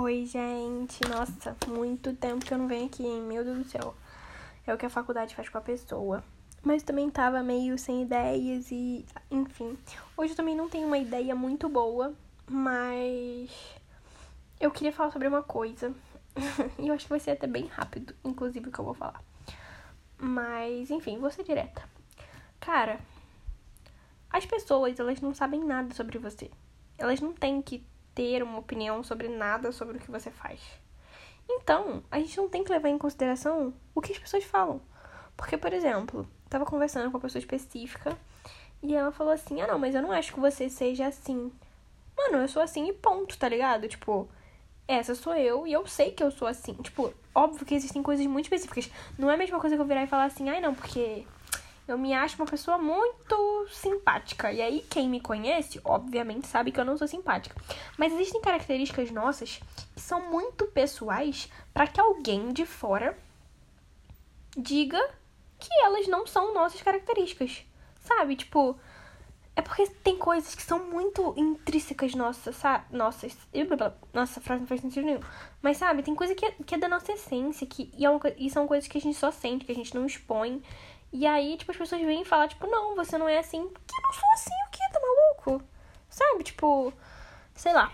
Oi, gente. Nossa, muito tempo que eu não venho aqui, hein? Meu Deus do céu. É o que a faculdade faz com a pessoa. Mas também tava meio sem ideias e. Enfim. Hoje eu também não tenho uma ideia muito boa, mas. Eu queria falar sobre uma coisa. e eu acho que vai ser até bem rápido, inclusive, o que eu vou falar. Mas, enfim, vou ser direta. Cara, as pessoas, elas não sabem nada sobre você. Elas não têm que ter uma opinião sobre nada sobre o que você faz. Então, a gente não tem que levar em consideração o que as pessoas falam. Porque, por exemplo, tava conversando com uma pessoa específica e ela falou assim: "Ah, não, mas eu não acho que você seja assim". Mano, eu sou assim e ponto, tá ligado? Tipo, essa sou eu e eu sei que eu sou assim. Tipo, óbvio que existem coisas muito específicas. Não é a mesma coisa que eu virar e falar assim: "Ai, não, porque eu me acho uma pessoa muito simpática. E aí, quem me conhece, obviamente, sabe que eu não sou simpática. Mas existem características nossas que são muito pessoais para que alguém de fora diga que elas não são nossas características. Sabe? Tipo, é porque tem coisas que são muito intrínsecas nossas? Nossas. Nossa, frase não faz sentido nenhum. Mas sabe, tem coisa que é, que é da nossa essência, que, e, é uma, e são coisas que a gente só sente, que a gente não expõe. E aí, tipo, as pessoas vêm falar, tipo, não, você não é assim. Porque eu não sou assim, o que? Tá maluco? Sabe? Tipo, sei lá.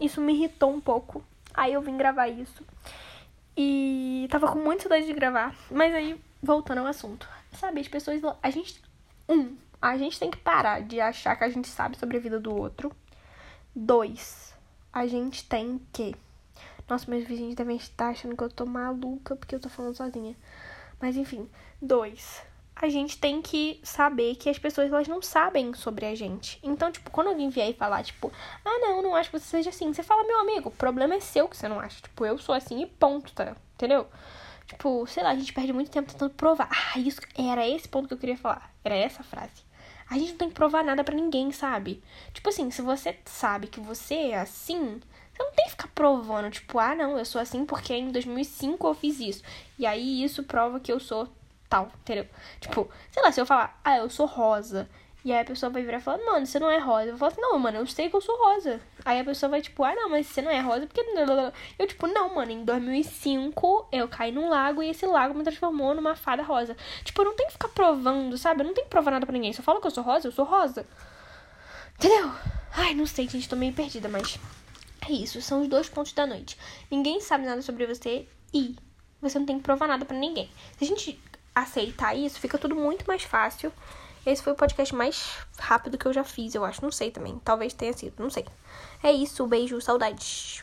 Isso me irritou um pouco. Aí eu vim gravar isso. E tava com muita saudade de gravar. Mas aí, voltando ao assunto. Sabe, as pessoas. A gente. Um, a gente tem que parar de achar que a gente sabe sobre a vida do outro. Dois, a gente tem que. Nossa, meus vizinhos devem estar achando que eu tô maluca porque eu tô falando sozinha. Mas enfim. Dois, a gente tem que saber que as pessoas elas não sabem sobre a gente. Então, tipo, quando alguém vier e falar, tipo, ah, não, não acho que você seja assim, você fala, meu amigo, o problema é seu que você não acha. Tipo, eu sou assim e ponto, tá? Entendeu? Tipo, sei lá, a gente perde muito tempo tentando provar. Ah, isso era esse ponto que eu queria falar. Era essa frase. A gente não tem que provar nada para ninguém, sabe? Tipo assim, se você sabe que você é assim, você não tem que ficar provando, tipo, ah, não, eu sou assim porque em 2005 eu fiz isso. E aí isso prova que eu sou tal, entendeu? Tipo, sei lá, se eu falar, ah, eu sou rosa. E aí a pessoa vai virar e falar, mano, você não é rosa. Eu falo assim, não, mano, eu sei que eu sou rosa. Aí a pessoa vai, tipo, ah, não, mas você não é rosa porque. Eu, tipo, não, mano, em 2005 eu caí num lago e esse lago me transformou numa fada rosa. Tipo, eu não tenho que ficar provando, sabe? Eu não tenho que provar nada pra ninguém. Se eu falo que eu sou rosa, eu sou rosa. Entendeu? Ai, não sei, gente, tô meio perdida, mas. É isso, são os dois pontos da noite. Ninguém sabe nada sobre você e você não tem que provar nada para ninguém. Se a gente aceitar isso, fica tudo muito mais fácil. Esse foi o podcast mais rápido que eu já fiz, eu acho. Não sei também. Talvez tenha sido, não sei. É isso, beijo, saudades.